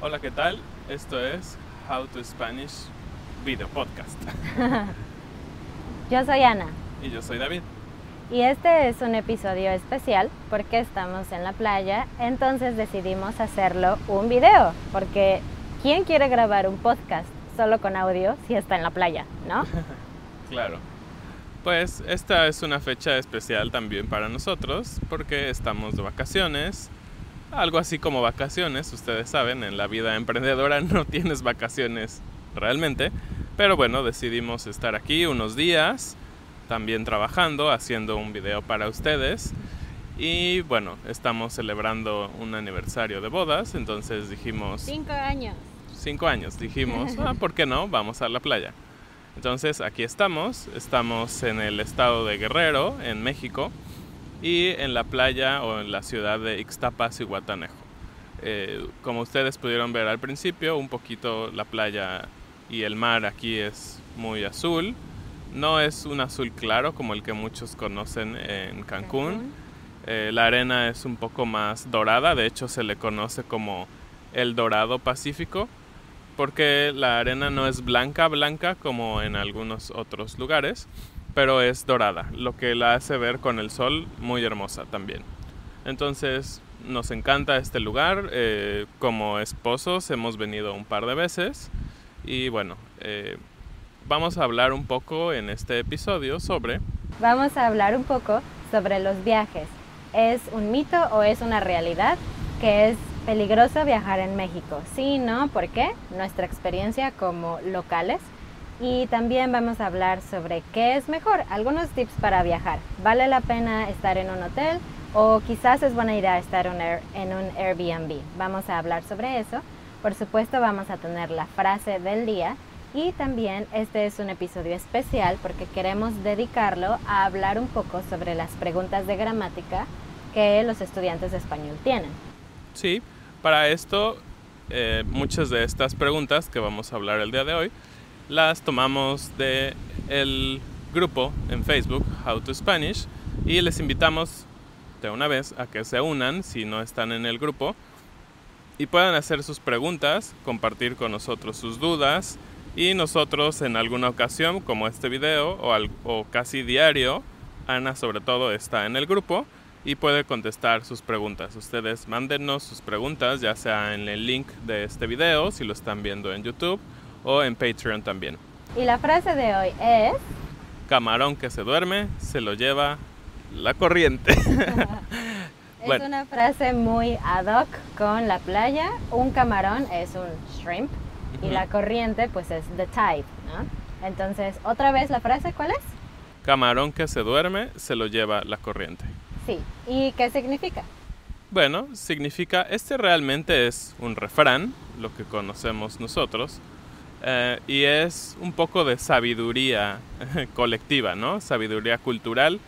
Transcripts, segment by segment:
Hola, ¿qué tal? Esto es How to Spanish Video Podcast. Yo soy Ana y yo soy David. y este es un episodio especial porque estamos en la playa, entonces decidimos hacerlo un video, porque ¿quién quiere grabar un podcast solo con audio si está en la playa, no? Claro. Pues esta es una fecha especial también para nosotros porque estamos de vacaciones. Algo así como vacaciones, ustedes saben, en la vida emprendedora no tienes vacaciones realmente. Pero bueno, decidimos estar aquí unos días, también trabajando, haciendo un video para ustedes. Y bueno, estamos celebrando un aniversario de bodas, entonces dijimos... Cinco años. cinco años, dijimos, ah, ¿por qué no? Vamos a la playa. Entonces aquí estamos, estamos en el estado de Guerrero, en México, y en la playa o en la ciudad de Ixtapas y Guatanejo. Eh, como ustedes pudieron ver al principio, un poquito la playa y el mar aquí es muy azul. No es un azul claro como el que muchos conocen en Cancún. Cancún. Eh, la arena es un poco más dorada, de hecho se le conoce como el dorado pacífico, porque la arena no es blanca, blanca como en algunos otros lugares, pero es dorada, lo que la hace ver con el sol muy hermosa también. Entonces nos encanta este lugar, eh, como esposos hemos venido un par de veces y bueno, eh, vamos a hablar un poco en este episodio sobre Vamos a hablar un poco sobre los viajes. ¿Es un mito o es una realidad que es peligroso viajar en México? Sí, no, ¿por qué? Nuestra experiencia como locales. Y también vamos a hablar sobre qué es mejor, algunos tips para viajar. ¿Vale la pena estar en un hotel o quizás es buena idea estar en un Airbnb? Vamos a hablar sobre eso. Por supuesto vamos a tener la frase del día y también este es un episodio especial porque queremos dedicarlo a hablar un poco sobre las preguntas de gramática que los estudiantes de español tienen. Sí, para esto eh, muchas de estas preguntas que vamos a hablar el día de hoy las tomamos de el grupo en Facebook How to Spanish y les invitamos de una vez a que se unan si no están en el grupo y puedan hacer sus preguntas, compartir con nosotros sus dudas Y nosotros en alguna ocasión, como este video, o, al- o casi diario, Ana sobre todo está en el grupo y puede contestar sus preguntas. Ustedes mándenos sus preguntas, ya sea en el link de este video, si lo están viendo en YouTube, o en Patreon también. Y la frase de hoy es, Camarón que se duerme, se lo lleva la corriente. es Bueno. una frase muy ad hoc con la playa. Un camarón es un shrimp y Ujú. la corriente pues es the tide, ¿no? Entonces, otra vez la frase, ¿cuál es? Camarón que se duerme, se lo lleva la corriente. Sí. ¿Y qué significa? Bueno, significa, este realmente es un refrán, lo que conocemos nosotros, eh, y es un poco de sabiduría colectiva, ¿no? Sabiduría cultural,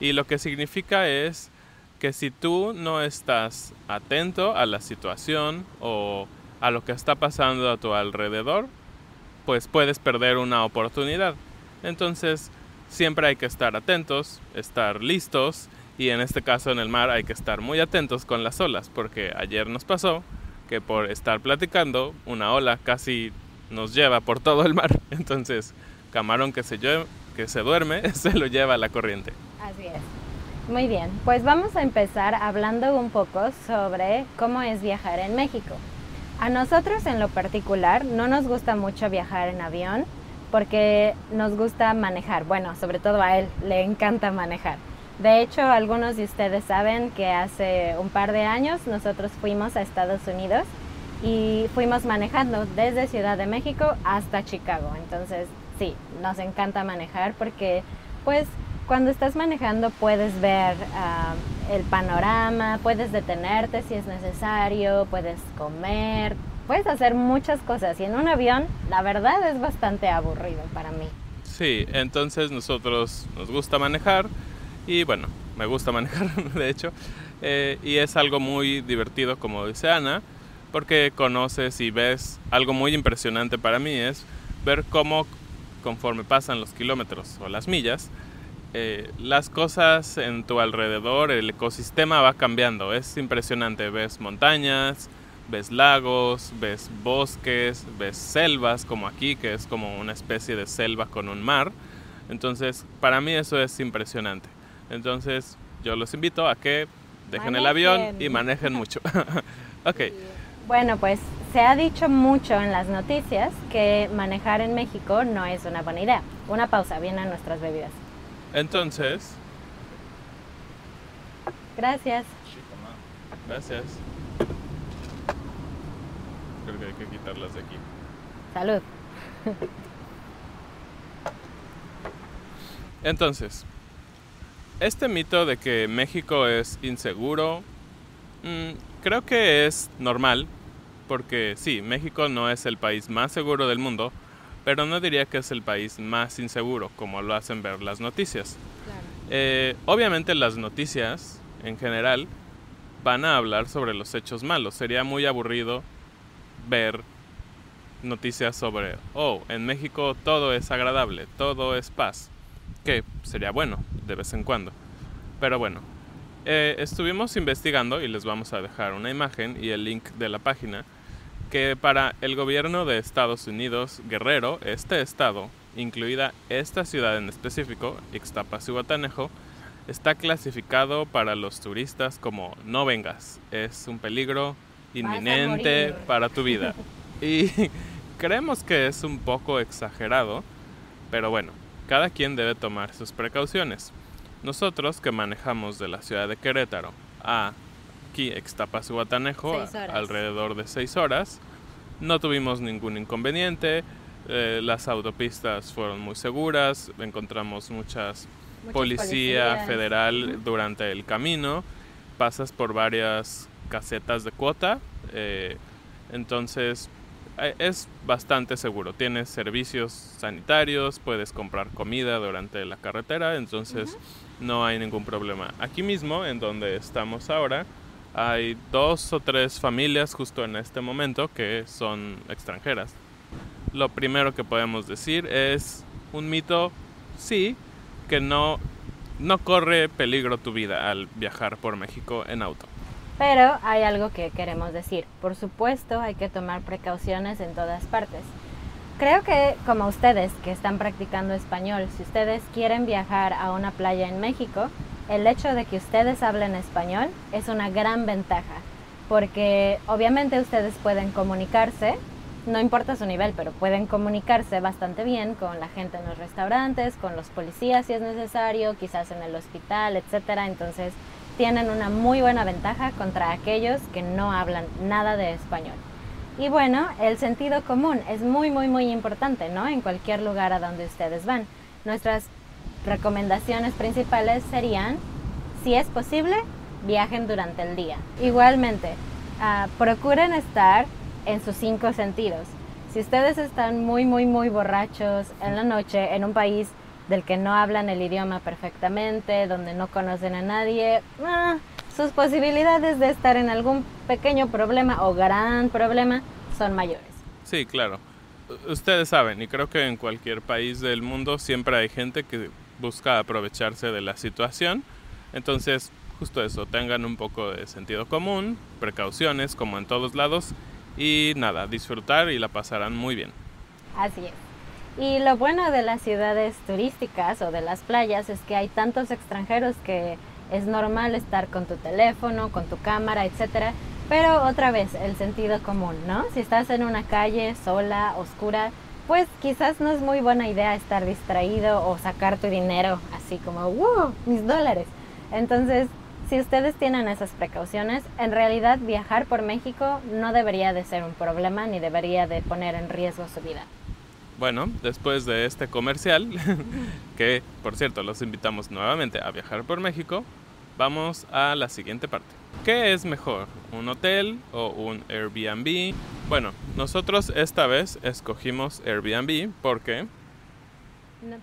y lo que significa es que si tú no estás atento a la situación o a lo que está pasando a tu alrededor, pues puedes perder una oportunidad. Entonces, siempre hay que estar atentos, estar listos y en este caso en el mar hay que estar muy atentos con las olas porque ayer nos pasó que por estar platicando una ola casi nos lleva por todo el mar. Entonces, camarón que se, que se duerme se lo lleva la corriente. Así es. Muy bien, pues vamos a empezar hablando un poco sobre cómo es viajar en México. A nosotros en lo particular no nos gusta mucho viajar en avión porque nos gusta manejar. Bueno, sobre todo a él le encanta manejar. De hecho, algunos de ustedes saben que hace un par de años nosotros fuimos a Estados Unidos y fuimos manejando desde Ciudad de México hasta Chicago. Entonces, sí, nos encanta manejar porque, pues, cuando estás manejando puedes ver ah, el panorama, puedes detenerte si es necesario, puedes comer, puedes hacer muchas cosas. Y en un avión, la verdad, es bastante aburrido para mí. Sí, entonces nosotros nos gusta manejar y bueno, me gusta manejar de hecho eh, y es algo muy divertido como dice Ana porque conoces y ves algo muy impresionante para mí es ver cómo conforme pasan los kilómetros o las millas eh, las cosas en tu alrededor, el ecosistema va cambiando, es impresionante, ves montañas, ves lagos, ves bosques, ves selvas como aquí, que es como una especie de selva con un mar. Entonces, para mí eso es impresionante. Entonces, yo los invito a que dejen el avión Manejen. y manejen mucho. ok, Bueno, pues se ha dicho mucho en las noticias que manejar en México no es una buena idea. Una pausa, vienen nuestras bebidas. entonces, Gracias. gracias. Creo que hay que quitarlas de aquí. Salud. Entonces, este mito de que México es inseguro, mm, creo que es normal, porque sí, México no es el país más seguro del mundo, pero no diría que es el país más inseguro, como lo hacen ver las noticias. Eh, obviamente las noticias, en general, van a hablar sobre los hechos malos. Sería muy aburrido ver noticias sobre, oh, en México todo es agradable, todo es paz que sería bueno de vez en cuando. Pero bueno, eh, estuvimos investigando y les vamos a dejar una imagen y el link de la página que para el gobierno de Estados Unidos, Guerrero, este estado, incluida esta ciudad en específico, Ixtapas y Guatanejo, está clasificado para los turistas como no vengas, es un peligro inminente para tu vida. Y creemos que es un poco exagerado, pero bueno, cada quien debe tomar sus precauciones. Nosotros que manejamos de la ciudad de Querétaro a aquí Ixtapas y Guatanejo, alrededor de seis horas, no tuvimos ningún inconveniente, eh, las autopistas fueron muy seguras, encontramos muchas Muchos policía policías. federal durante el camino, pasas por varias casetas de cuota, eh, entonces eh, es bastante seguro. Tienes servicios sanitarios, puedes comprar comida durante la carretera, entonces no hay ningún problema. Aquí mismo, en donde estamos ahora, hay dos o tres familias justo en este momento que son extranjeras. Lo primero que podemos decir es un mito, sí, que no, no corre peligro tu vida al viajar por México en auto. Pero hay algo que queremos decir. Por supuesto, hay que tomar precauciones en todas partes. creo que como ustedes que están practicando español, si ustedes quieren viajar a una playa en México, el hecho de que ustedes hablen español es una gran ventaja, porque obviamente ustedes pueden comunicarse, no importa su nivel, pero pueden comunicarse bastante bien con la gente en los restaurantes, con los policías si es necesario, quizás en el hospital, etcétera. Entonces, tienen una muy buena ventaja contra aquellos que no hablan nada de español. Y bueno, el sentido común es muy, muy, muy importante, ¿no? En cualquier lugar a donde ustedes van. Nuestras recomendaciones principales serían, si es posible, viajen durante el día. Igualmente, ah, procuren estar en sus cinco sentidos. Si ustedes están muy, muy, muy borrachos en la noche en un país del que no hablan el idioma perfectamente, donde no conocen a nadie, ah, sus posibilidades de estar en algún pequeño problema o gran problema son mayores. Sí, claro. Ustedes saben, y creo que en cualquier país del mundo siempre hay gente que busca aprovecharse de la situación. Entonces, justo eso, tengan un poco de sentido común, precauciones como en todos lados y nada, disfrutar y la pasarán muy bien. Así es. Y lo bueno de las ciudades turísticas o de las playas es que hay tantos extranjeros que es normal estar con tu teléfono, con tu cámara, etcétera. Pero otra vez, el sentido común, ¿no? Si estás en una calle sola, oscura, pues quizás no es muy buena idea estar distraído o sacar tu dinero así como, ¡wow! Mis dólares. Entonces, si ustedes tienen esas precauciones, en realidad viajar por México no debería de ser un problema ni debería de poner en riesgo su vida. Bueno, después de este comercial, que por cierto los invitamos nuevamente a viajar por México, vamos a la siguiente parte. ¿Qué es mejor? ¿Un hotel o un Airbnb? Bueno, nosotros esta vez escogimos Airbnb porque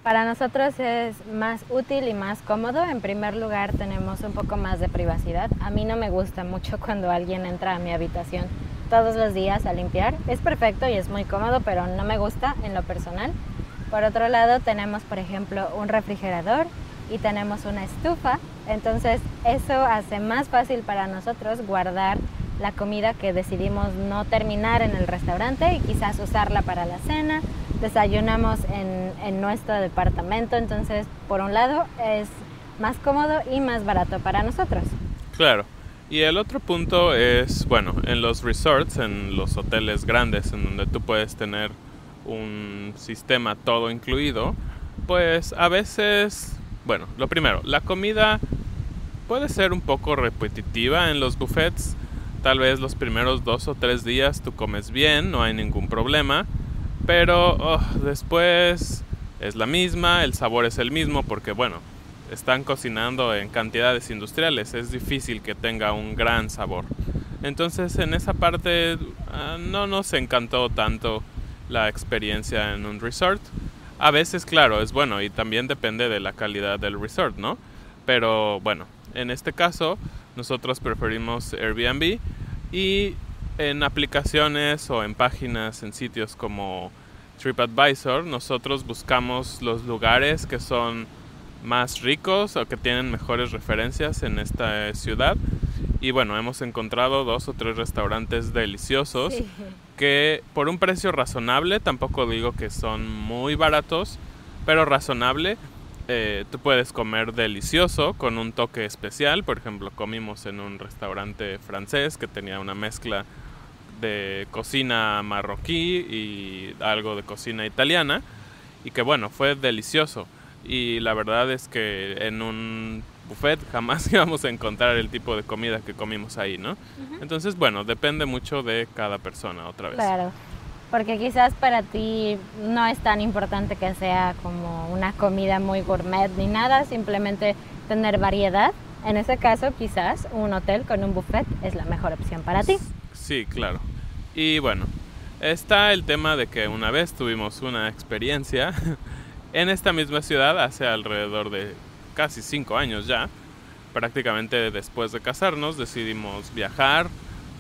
para nosotros es más útil y más cómodo. En primer lugar, tenemos un poco más de privacidad. A mí no me gusta mucho cuando alguien entra a mi habitación todos los días a limpiar. Es perfecto y es muy cómodo, pero no me gusta en lo personal. Por otro lado, tenemos, por ejemplo, un refrigerador y tenemos una estufa. Entonces, eso hace más fácil para nosotros guardar la comida que decidimos no terminar en el restaurante y quizás usarla para la cena desayunamos en, en nuestro departamento, entonces por un lado es más cómodo y más barato para nosotros. Claro. Y el otro punto es, bueno, en los resorts, en los hoteles grandes, en donde tú puedes tener un sistema todo incluido, pues a veces, bueno, lo primero, la comida puede ser un poco repetitiva en los buffets. Tal vez los primeros dos o tres días tú comes bien, no hay ningún problema. Pero oh, después es la misma, el sabor es el mismo porque bueno, están cocinando en cantidades industriales, es difícil que tenga un gran sabor. Entonces en esa parte ah, no nos encantó tanto la experiencia en un resort. A veces, claro, es bueno y también depende de la calidad del resort, ¿no? Pero bueno, en este caso nosotros preferimos Airbnb y en aplicaciones o en páginas, en sitios como TripAdvisor, nosotros buscamos los lugares que son más ricos o que tienen mejores referencias en esta ciudad. Y bueno, hemos encontrado dos o tres restaurantes deliciosos que por un precio razonable, tampoco digo que son muy baratos, pero razonable, eh, tú puedes comer delicioso con un toque especial. Por ejemplo, comimos en un restaurante francés que tenía una mezcla de cocina marroquí y algo de cocina italiana y que bueno, fue delicioso y la verdad es que en un buffet jamás íbamos a encontrar el tipo de comida que comimos ahí, ¿no? Entonces, bueno, depende mucho de cada persona otra vez. Claro, porque quizás para ti no es tan importante que sea como una comida muy gourmet ni nada, simplemente tener variedad. En ese caso, quizás un hotel con un buffet es la mejor opción para ti. Sí, claro. Y bueno, está el tema de que una vez tuvimos una experiencia en esta misma ciudad hace alrededor de casi cinco años ya. Prácticamente después de casarnos decidimos viajar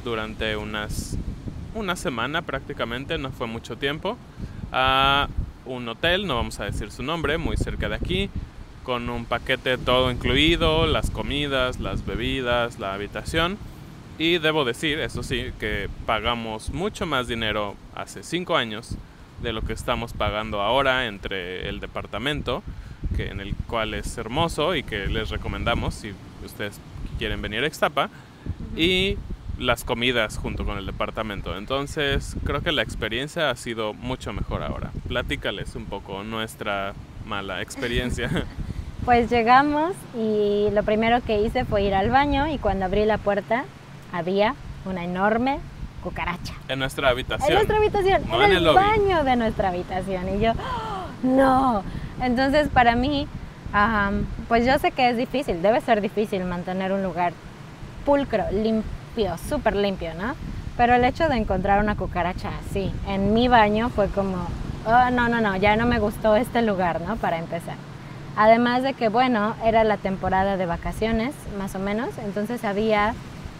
durante unas una semana prácticamente, no fue mucho tiempo, a un hotel, no vamos a decir su nombre, muy cerca de aquí, con un paquete todo incluido, las comidas, las bebidas, la habitación. Y debo decir, eso sí, que pagamos mucho más dinero hace cinco años de lo que estamos pagando ahora entre el departamento, que en el cual es hermoso y que les recomendamos si ustedes quieren venir a Ixtapa, y las comidas junto con el departamento. Entonces creo que la experiencia ha sido mucho mejor ahora. Platícales un poco nuestra mala experiencia. Pues llegamos y lo primero que hice fue ir al baño y cuando abrí la puerta había una enorme cucaracha. En nuestra habitación. En nuestra habitación, No en en el, lobby. baño de nuestra habitación. Y yo, ¡oh! no. Entonces para mí, am, pues yo sé que es difícil, debe ser difícil mantener un lugar pulcro, limpio, súper limpio, ¿no? Pero el hecho de encontrar una cucaracha así en mi baño fue como, oh, no, no, no, ya no me gustó este lugar, ¿no? Para empezar. Además de que, bueno, era la temporada de vacaciones, más o menos, entonces había,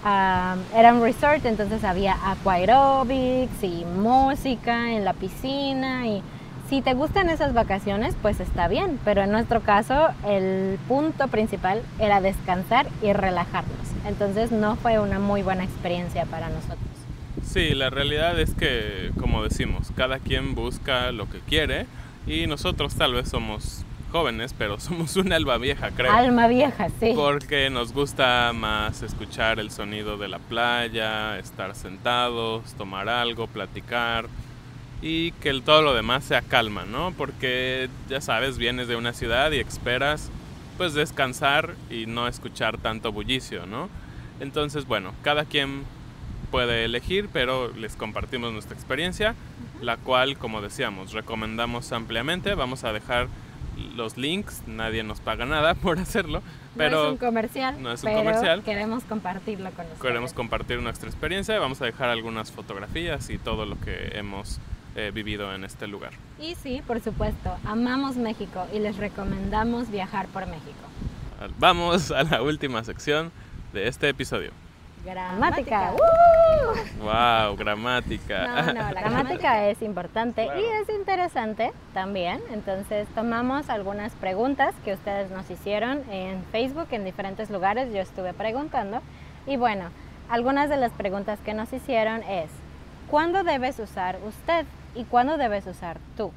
era un resort, entonces había aqua aerobics y música en la piscina y si te gustan esas vacaciones, pues está bien, pero en nuestro caso el punto principal era descansar y relajarnos, entonces no fue una muy buena experiencia para nosotros. Sí, la realidad es que, como decimos, cada quien busca lo que quiere y nosotros tal vez somos jóvenes, pero somos una alba vieja, creo. Alma vieja, sí. Porque nos gusta más escuchar el sonido de la playa, estar sentados, tomar algo, platicar y que el- todo lo demás sea calma, ¿no? Porque ya sabes, vienes de una ciudad y esperas pues descansar y no escuchar tanto bullicio, ¿no? Entonces, bueno, cada quien puede elegir, pero les compartimos nuestra experiencia, la cual, como decíamos, recomendamos ampliamente. Vamos a dejar los links, nadie nos paga nada por hacerlo, pero no es un comercial, no es un pero comercial. queremos compartirlo con ustedes. queremos compartir nuestra experiencia. Vamos a dejar algunas fotografías y todo lo que hemos eh, vivido en este lugar. Y sí, por supuesto, amamos México y les recomendamos viajar por México. Vamos a la última sección de este episodio. Gramática. Wow, gramática. No, no, la gramática es importante Claro. y es interesante también. Entonces tomamos algunas preguntas que ustedes nos hicieron en Facebook, en diferentes lugares. Yo estuve preguntando. Y bueno, algunas de las preguntas que nos hicieron es, ¿cuándo debes usar usted y cuándo debes usar tú?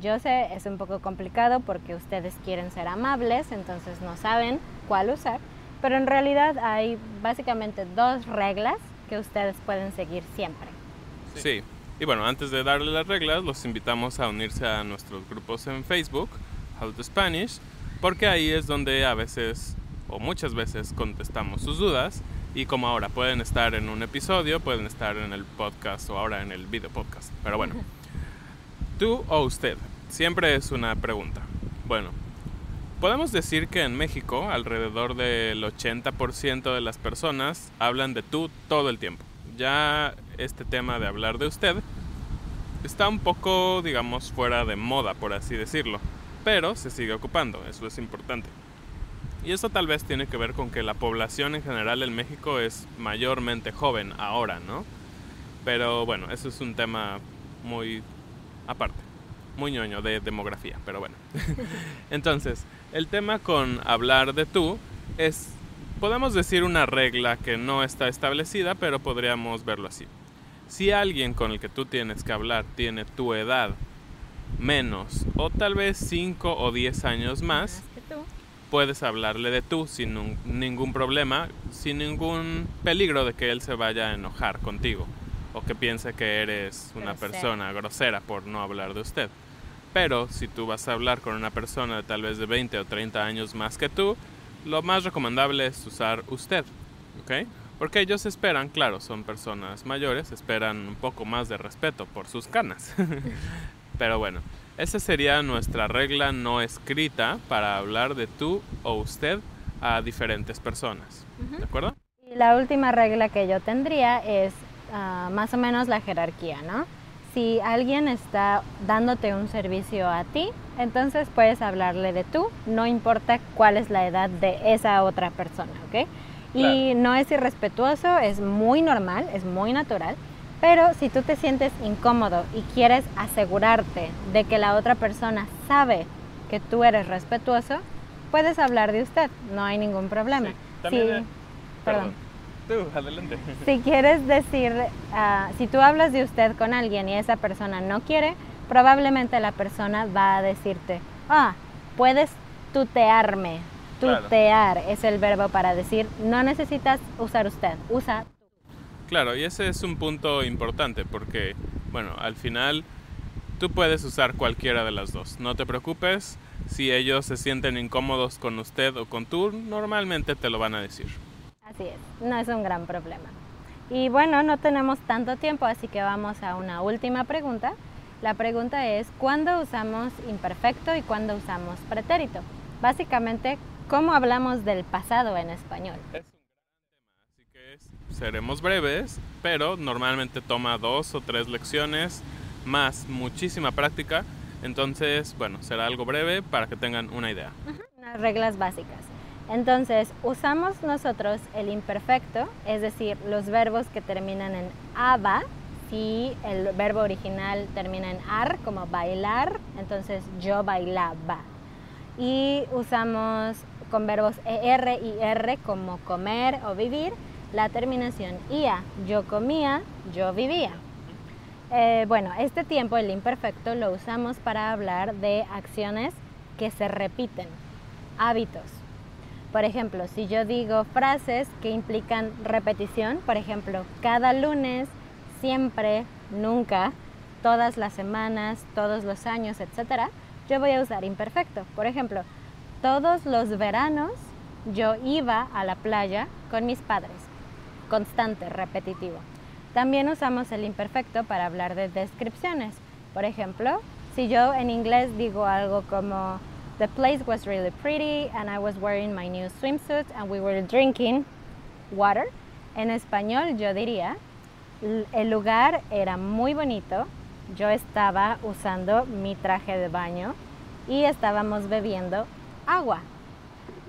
Yo sé, es un poco complicado porque ustedes quieren ser amables, entonces no saben cuál usar, pero en realidad hay básicamente dos reglas que ustedes pueden seguir siempre. Sí. Y bueno, antes de darle las reglas, los invitamos a unirse a nuestros grupos en Facebook, How to Spanish, porque ahí es donde a veces o muchas veces contestamos sus dudas. Y como ahora pueden estar en un episodio, pueden estar en el podcast o ahora en el video podcast. Pero bueno, tú o usted, siempre es una pregunta. Bueno, podemos decir que en México alrededor del 80% de las personas hablan de tú todo el tiempo. Ya este tema de hablar de usted está un poco, digamos, fuera de moda, por así decirlo, pero se sigue ocupando, eso es importante. Y eso tal vez tiene que ver con que la población en general en México es mayormente joven ahora, ¿no? Pero bueno, eso es un tema muy aparte, muy ñoño de demografía, pero bueno. Entonces, el tema con hablar de tú es, podemos decir una regla que no está establecida, pero podríamos verlo así. Si alguien con el que tú tienes que hablar tiene tu edad menos o tal vez 5 o 10 años más. Puedes hablarle de tú sin un- ningún problema, sin ningún peligro de que él se vaya a enojar contigo o que piense que eres una Grosera. persona grosera por no hablar de usted. Pero si tú vas a hablar con una persona de tal vez de 20 o 30 años más que tú, lo más recomendable es usar usted, ¿ok? Porque ellos esperan, claro, son personas mayores, esperan un poco más de respeto por sus canas. Pero bueno, esa sería nuestra regla no escrita para hablar de tú o usted a diferentes personas. ¿De acuerdo? Y la última regla que yo tendría es ah, más o menos la jerarquía, ¿no? Si alguien está dándote un servicio a ti, entonces puedes hablarle de tú, no importa cuál es la edad de esa otra persona, ¿ok? Y no es irrespetuoso, es muy normal, es muy natural, pero si tú te sientes incómodo y quieres asegurarte de que la otra persona sabe que tú eres respetuoso, puedes hablar de usted, no hay ningún problema. Sí. También, Si- eh, perdón. Tú, adelante. Si quieres decir, ah, si tú hablas de usted con alguien y esa persona no quiere, probablemente la persona va a decirte, ah, puedes tutearme. Tutear es el verbo para decir, no necesitas usar usted, usa Claro, y ese es un punto importante porque, bueno, al final tú puedes usar cualquiera de las dos. No te preocupes, si ellos se sienten incómodos con usted o con tú, normalmente te lo van a decir. Así es, no es un gran problema. Y bueno, no tenemos tanto tiempo, así que vamos a una última pregunta. La pregunta es, ¿cuándo usamos imperfecto y cuándo usamos pretérito? Básicamente, ¿cómo hablamos del pasado en español? Seremos breves, pero normalmente toma dos o tres lecciones más muchísima práctica. Entonces, bueno, será algo breve para que tengan una idea. Unas reglas básicas. Entonces, usamos nosotros el imperfecto, es decir, los verbos que terminan en aba, si el verbo original termina en ar, como bailar, entonces yo bailaba. Y usamos con verbos er y r como comer o vivir, la terminación ia. Yo comía, yo vivía. Eh, bueno, este tiempo, el imperfecto, lo usamos para hablar de acciones que se repiten, hábitos. Por ejemplo, si yo digo frases que implican repetición, por ejemplo, cada lunes, siempre, nunca, todas las semanas, todos los años, etc., yo voy a usar imperfecto. Por ejemplo, todos los veranos yo iba a la playa con mis padres constante, repetitivo. También usamos el imperfecto para hablar de descripciones. Por ejemplo, si yo en inglés digo algo como The place was really pretty and I was wearing my new swimsuit and we were drinking water. En español yo diría el lugar era muy bonito, yo estaba usando mi traje de baño y estábamos bebiendo agua.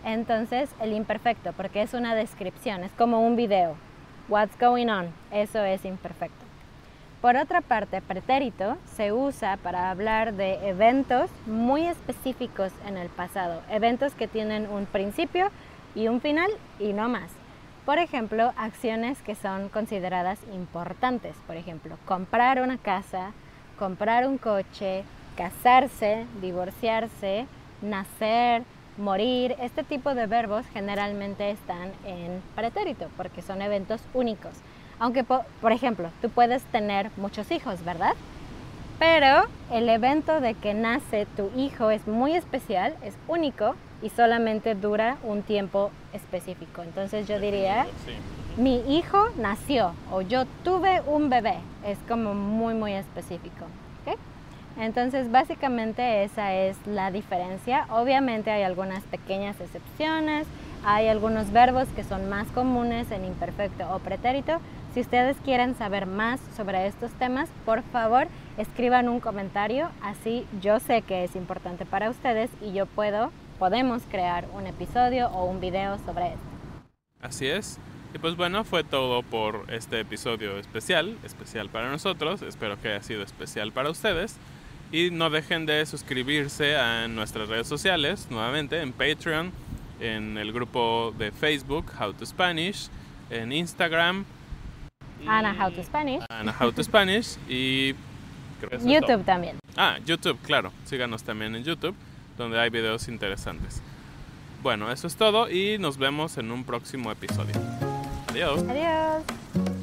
Entonces el imperfecto, porque es una descripción, es como un video. What's going on? Eso es imperfecto. Por otra parte, pretérito se usa para hablar de eventos muy específicos en el pasado, eventos que tienen un principio y un final y no más. Por ejemplo, acciones que son consideradas importantes, por ejemplo, comprar una casa, comprar un coche, casarse, divorciarse, nacer, morir, este tipo de verbos generalmente están en pretérito porque son eventos únicos. Aunque, por ejemplo, tú puedes tener muchos hijos, ¿verdad? Pero el evento de que nace tu hijo es muy especial, es único y solamente dura un tiempo específico. Entonces yo diría, mi hijo nació o yo tuve un bebé. Es como muy, muy específico. Entonces, básicamente esa es la diferencia. Obviamente hay algunas pequeñas excepciones, hay algunos verbos que son más comunes en imperfecto o pretérito. Si ustedes quieren saber más sobre estos temas, por favor, escriban un comentario, así yo sé que es importante para ustedes y yo puedo, podemos crear un episodio o un video sobre esto. Así es. Y pues bueno, fue todo por este episodio especial, especial para nosotros, espero que haya sido especial para ustedes. Y no dejen de suscribirse a nuestras redes sociales, nuevamente en Patreon, en el grupo de Facebook How to Spanish, en Instagram. Ana How to Spanish. Ana How to Spanish y YouTube también. Ah, YouTube, claro. Síganos también en YouTube, donde hay videos interesantes. Bueno, eso es todo y nos vemos en un próximo episodio. Adiós. Adiós.